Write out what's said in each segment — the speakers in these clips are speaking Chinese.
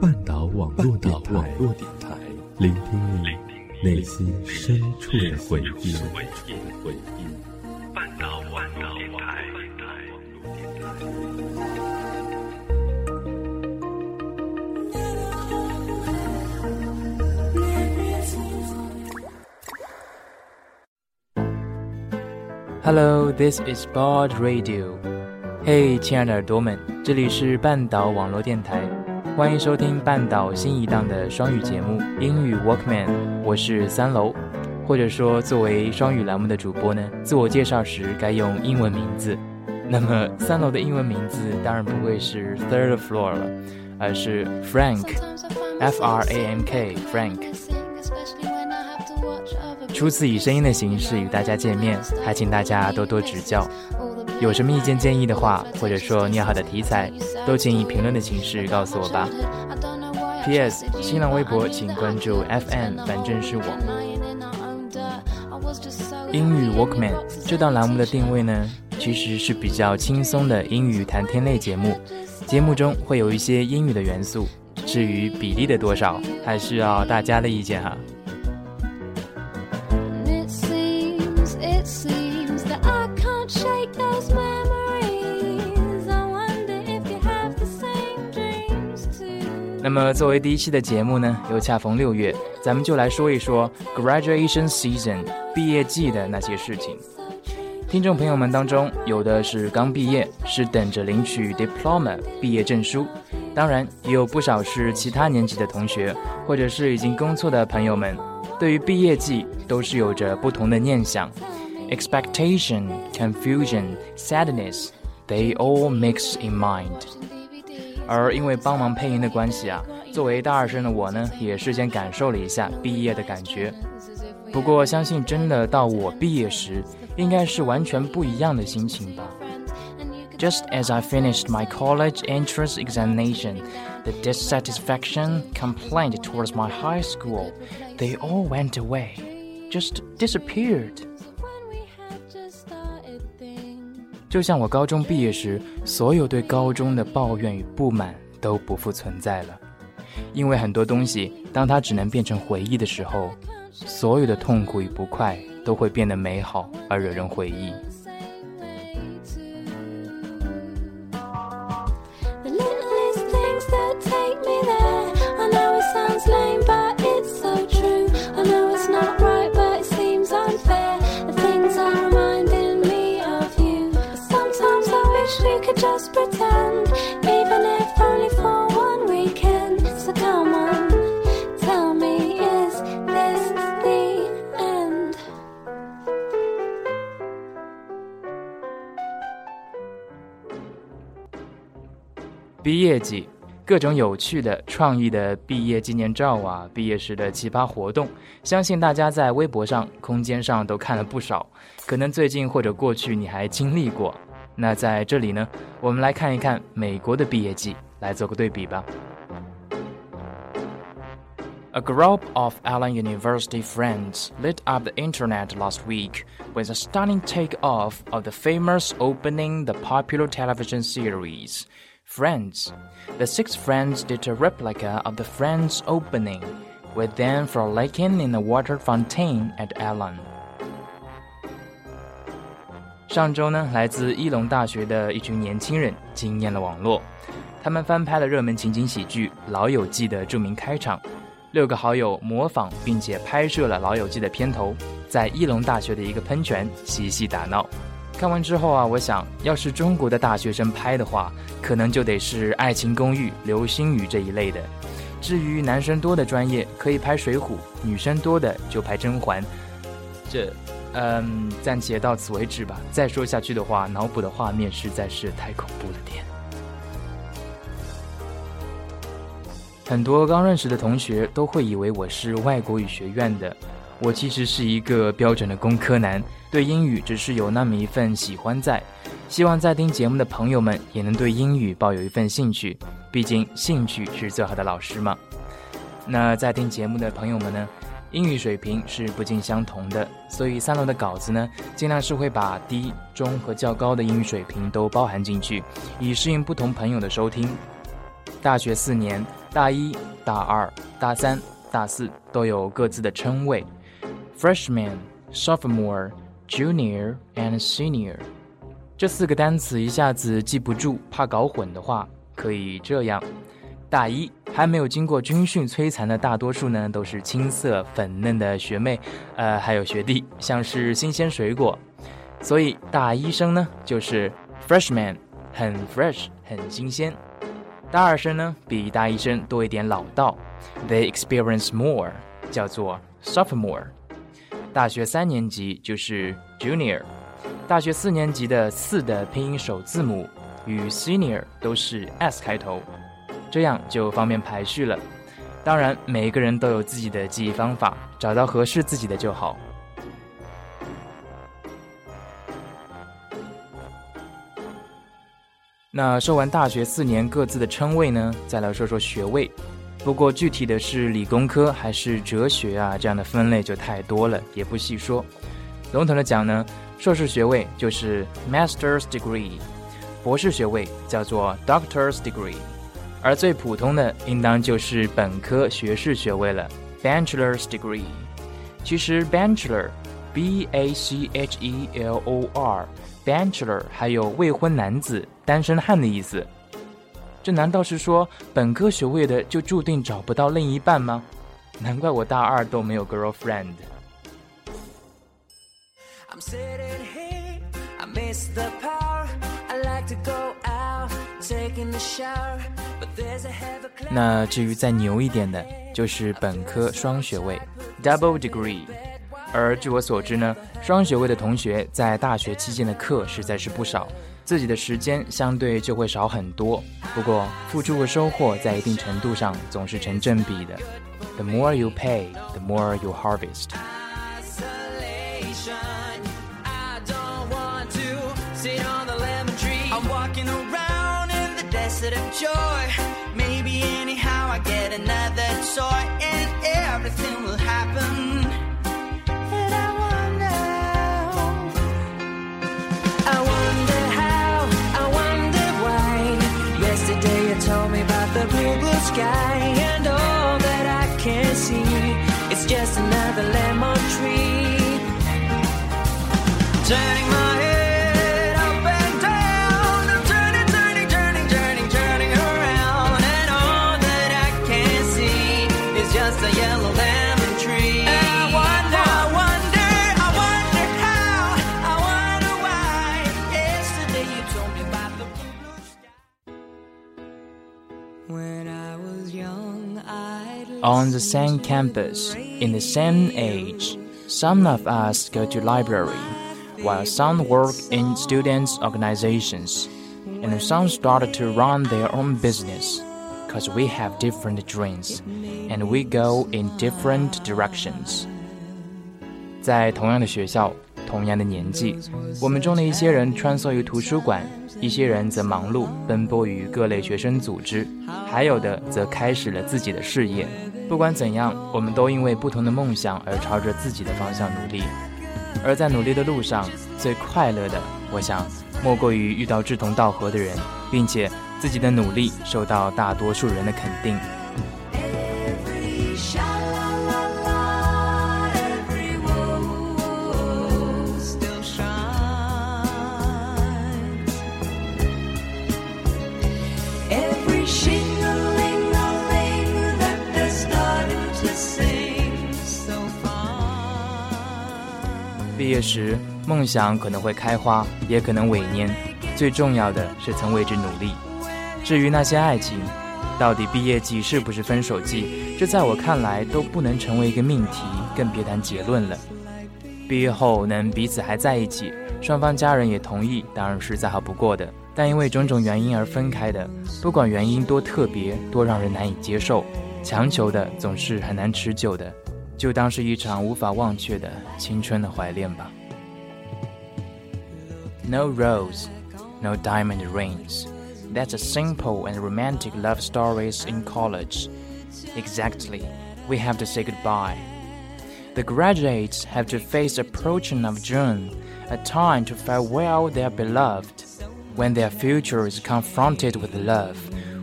半岛网络电台，聆听你内心深处的回忆。半岛网络电台。Hello, this is Bod Radio. 嘿，亲爱的耳朵们，这里是半岛网络电台，欢迎收听半岛新一档的双语节目英语 Workman。我是三楼，或者说作为双语栏目的主播呢，自我介绍时该用英文名字。那么三楼的英文名字当然不会是 Third Floor 了，而是 Frank，F R A N K Frank。初次以声音的形式与大家见面，还请大家多多指教。有什么意见建议的话，或者说你有好的题材，都请以评论的形式告诉我吧。P.S. 新浪微博请关注 F.M. 反正是我。英语 Workman 这档栏目的定位呢，其实是比较轻松的英语谈天类节目，节目中会有一些英语的元素，至于比例的多少，还是要大家的意见哈。那么作为第一期的节目呢，又恰逢六月，咱们就来说一说 graduation season 毕业季的那些事情。听众朋友们当中，有的是刚毕业，是等着领取 diploma 毕业证书；当然，也有不少是其他年级的同学，或者是已经工作的朋友们，对于毕业季都是有着不同的念想：expectation、confusion、sadness，they all mix in mind。而因为帮忙配音的关系啊，作为大二生的我呢，也事先感受了一下毕业的感觉。不过，相信真的到我毕业时，应该是完全不一样的心情吧。Just as I finished my college entrance examination, the dissatisfaction, complaint towards my high school, they all went away, just disappeared. 就像我高中毕业时，所有对高中的抱怨与不满都不复存在了，因为很多东西，当它只能变成回忆的时候，所有的痛苦与不快都会变得美好而惹人回忆。毕业季，各种有趣的、创意的毕业纪念照啊，毕业时的奇葩活动，相信大家在微博上、空间上都看了不少。可能最近或者过去你还经历过。那在这里呢，我们来看一看美国的毕业季，来做个对比吧。A group of Allen University friends lit up the internet last week with a stunning takeoff of the famous opening the popular television series. Friends. The six friends did a replica of the Friends opening, with them frolicking in the water fountain at Allen. 上周呢，来自伊隆大学的一群年轻人惊艳了网络。他们翻拍了热门情景喜剧《老友记》的著名开场，六个好友模仿并且拍摄了《老友记》的片头，在伊隆大学的一个喷泉嬉戏打闹。看完之后啊，我想要是中国的大学生拍的话，可能就得是《爱情公寓》《流星雨》这一类的。至于男生多的专业，可以拍《水浒》；女生多的就拍《甄嬛》。这，嗯，暂且到此为止吧。再说下去的话，脑补的画面实在是太恐怖了点。很多刚认识的同学都会以为我是外国语学院的。我其实是一个标准的工科男，对英语只是有那么一份喜欢在。希望在听节目的朋友们也能对英语抱有一份兴趣，毕竟兴趣是最好的老师嘛。那在听节目的朋友们呢，英语水平是不尽相同的，所以三楼的稿子呢，尽量是会把低、中和较高的英语水平都包含进去，以适应不同朋友的收听。大学四年，大一、大二、大三、大四都有各自的称谓：freshman、sophomore、junior and senior。这四个单词一下子记不住，怕搞混的话，可以这样：大一还没有经过军训摧残的大多数呢，都是青涩粉嫩的学妹，呃，还有学弟，像是新鲜水果。所以大一生呢，就是 freshman，很 fresh，很新鲜。大二生呢，比大一生多一点老道，they experience more，叫做 sophomore。大学三年级就是 junior。大学四年级的“四”的拼音首字母与 senior 都是 s 开头，这样就方便排序了。当然，每一个人都有自己的记忆方法，找到合适自己的就好。那说完大学四年各自的称谓呢，再来说说学位。不过具体的是理工科还是哲学啊，这样的分类就太多了，也不细说。笼统的讲呢。硕士学位就是 Master's Degree，博士学位叫做 Doctor's Degree，而最普通的应当就是本科学士学位了 Bachelor's Degree。其实 Bachelor，B A C H E L O R，Bachelor 还有未婚男子、单身汉的意思。这难道是说本科学位的就注定找不到另一半吗？难怪我大二都没有 girlfriend。I'm 那至于再牛一点的，就是本科双学位，double degree。而据我所知呢，双学位的同学在大学期间的课实在是不少，自己的时间相对就会少很多。不过付出和收获在一定程度上总是成正比的。The more you pay, the more you harvest. Of joy. Maybe anyhow I get another toy and everything will happen. And I wonder, I wonder how, I wonder why. Yesterday you told me about the blue, blue sky and all that I can see. It's just another lemon tree. On the same campus, in the same age, some of us go to library, while some work in students' organizations, and some start to run their own business, cause we have different dreams, and we go in different directions. 在同样的学校，同样的年纪，我们中的一些人穿梭于图书馆， 一些人则忙碌奔波于各类学生组织，还有的则开始了自己的事业。不管怎样，我们都因为不同的梦想而朝着自己的方向努力。而在努力的路上，最快乐的，我想，莫过于遇到志同道合的人，并且自己的努力受到大多数人的肯定。时，梦想可能会开花，也可能萎蔫。最重要的是曾为之努力。至于那些爱情，到底毕业季是不是分手季，这在我看来都不能成为一个命题，更别谈结论了。毕业后能彼此还在一起，双方家人也同意，当然是再好不过的。但因为种种原因而分开的，不管原因多特别，多让人难以接受，强求的总是很难持久的。就当是一场无法忘却的青春的怀恋吧。No rose, no diamond rings. That's a simple and romantic love stories in college. Exactly, we have to say goodbye. The graduates have to face approaching of June, a time to farewell their beloved. When their future is confronted with love,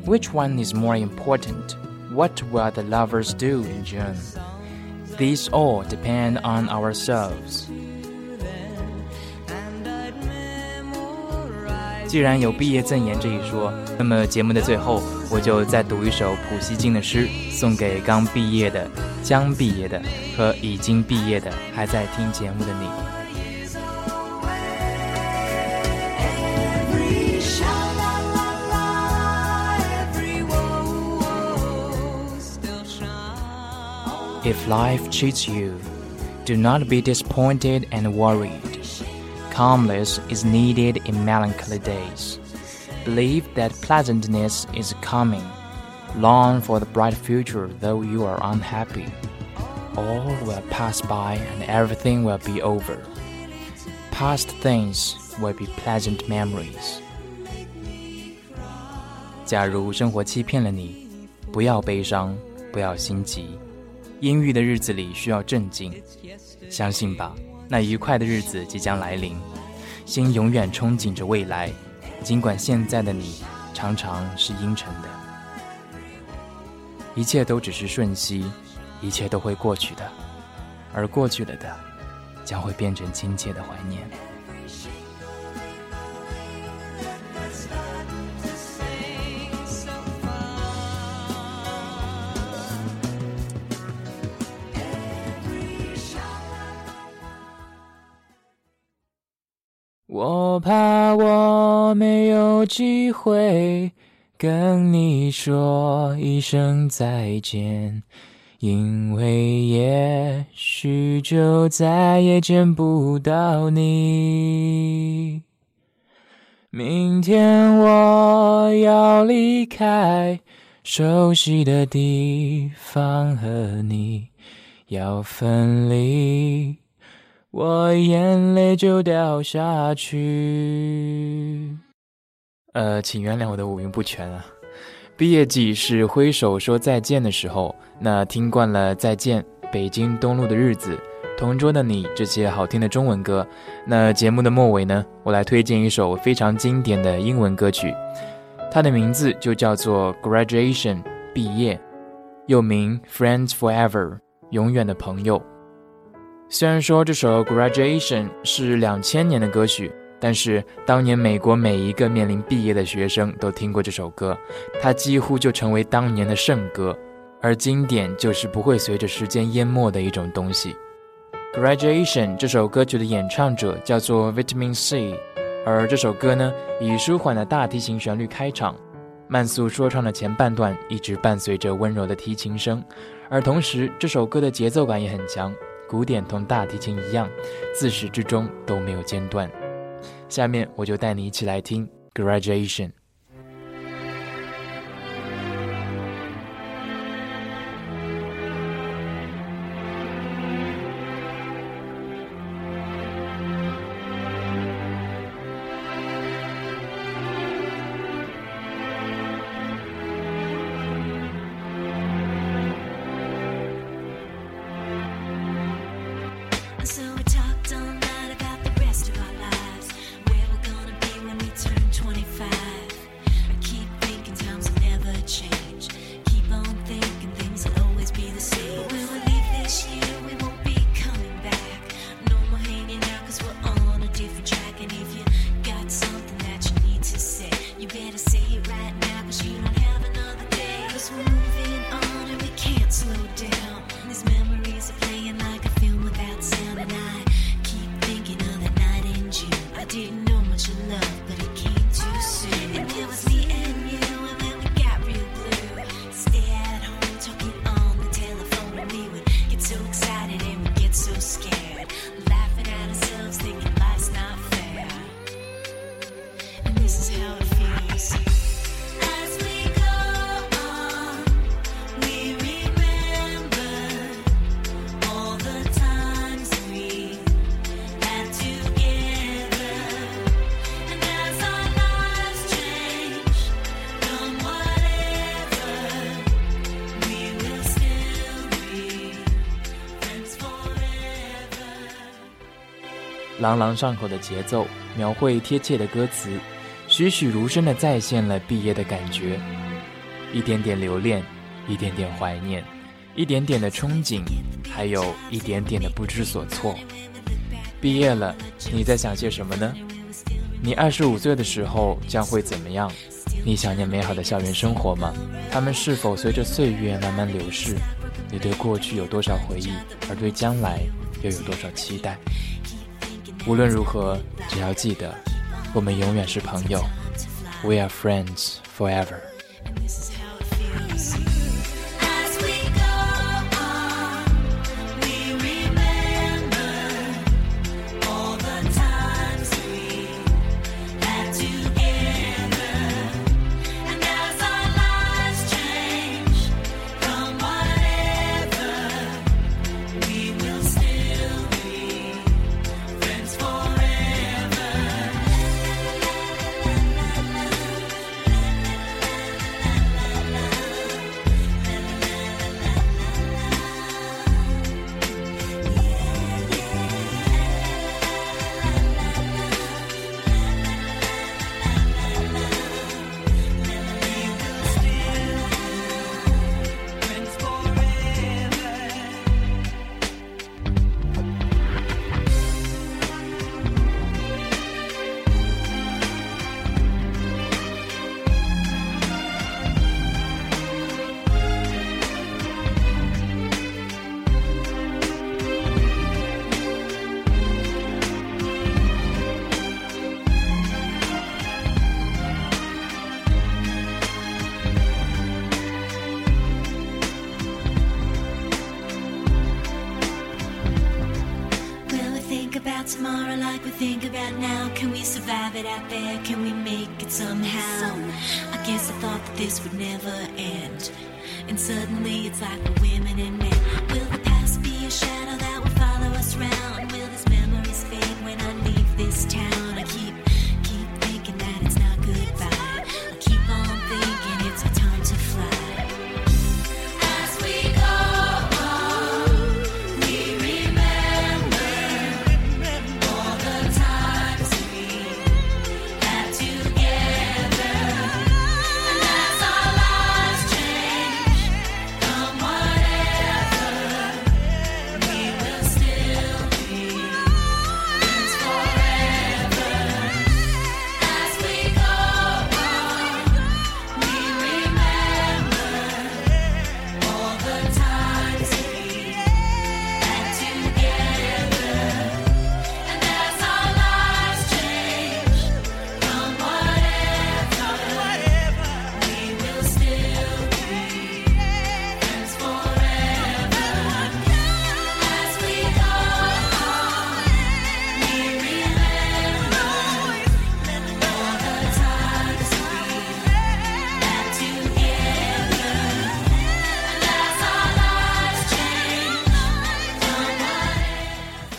which one is more important? What will the lovers do in June? These all depend on ourselves. 既然有毕业赠言这一说，那么节目的最后，我就再读一首普希金的诗，送给刚毕业的、将毕业的和已经毕业的还在听节目的你。If life cheats you, do not be disappointed and worried. Calmness is needed in melancholy days. Believe that pleasantness is coming. Long for the bright future, though you are unhappy. All will pass by and everything will be over. Past things will be pleasant memories. 假如生活欺骗了你，不要悲伤，不要心急。 阴郁的日子里需要镇静，相信吧，那愉快的日子即将来临。心永远憧憬着未来，尽管现在的你常常是阴沉的。一切都只是瞬息，一切都会过去的，而过去了的，将会变成亲切的怀念。会跟你说一声再见，因为也许就再也见不到你。明天我要离开熟悉的地方，和你要分离。我眼泪就掉下去。呃，请原谅我的五音不全啊。毕业季是挥手说再见的时候，那听惯了再见北京东路的日子，同桌的你这些好听的中文歌，那节目的末尾呢，我来推荐一首非常经典的英文歌曲，它的名字就叫做 Graduation 毕业，又名 Friends Forever 永远的朋友。虽然说这首《Graduation》是两千年的歌曲，但是当年美国每一个面临毕业的学生都听过这首歌，它几乎就成为当年的圣歌。而经典就是不会随着时间淹没的一种东西。《Graduation》这首歌曲的演唱者叫做 Vitamin C，而这首歌呢以舒缓的大提琴旋律开场，慢速说唱的前半段一直伴随着温柔的提琴声，而同时这首歌的节奏感也很强。古典同大提琴一样，自始至终都没有间断。下面我就带你一起来听《Graduation》。didn't 朗朗上口的节奏，描绘贴切的歌词，栩栩如生地再现了毕业的感觉。一点点留恋，一点点怀念，一点点的憧憬，还有一点点的不知所措。毕业了，你在想些什么呢？你二十五岁的时候将会怎么样？你想念美好的校园生活吗？他们是否随着岁月慢慢流逝？你对过去有多少回忆，而对将来又有多少期待？无论如何，只要记得，我们永远是朋友。We are friends forever. survive it out there? Can we make it somehow? I guess I thought that this would never end. And suddenly it's like the women and men.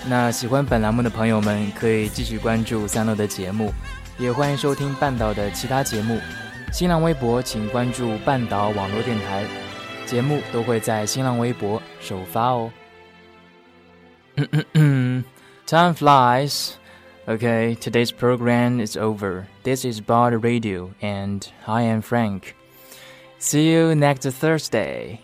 那喜欢本栏目的朋友们，可以继续关注三楼的节目，也欢迎收听半岛的其他节目。新浪微博请关注半岛网络电台，节目都会在新浪微博首发哦。Time flies. Okay, today's program is over. This is Bard Radio, and I am Frank. See you next Thursday.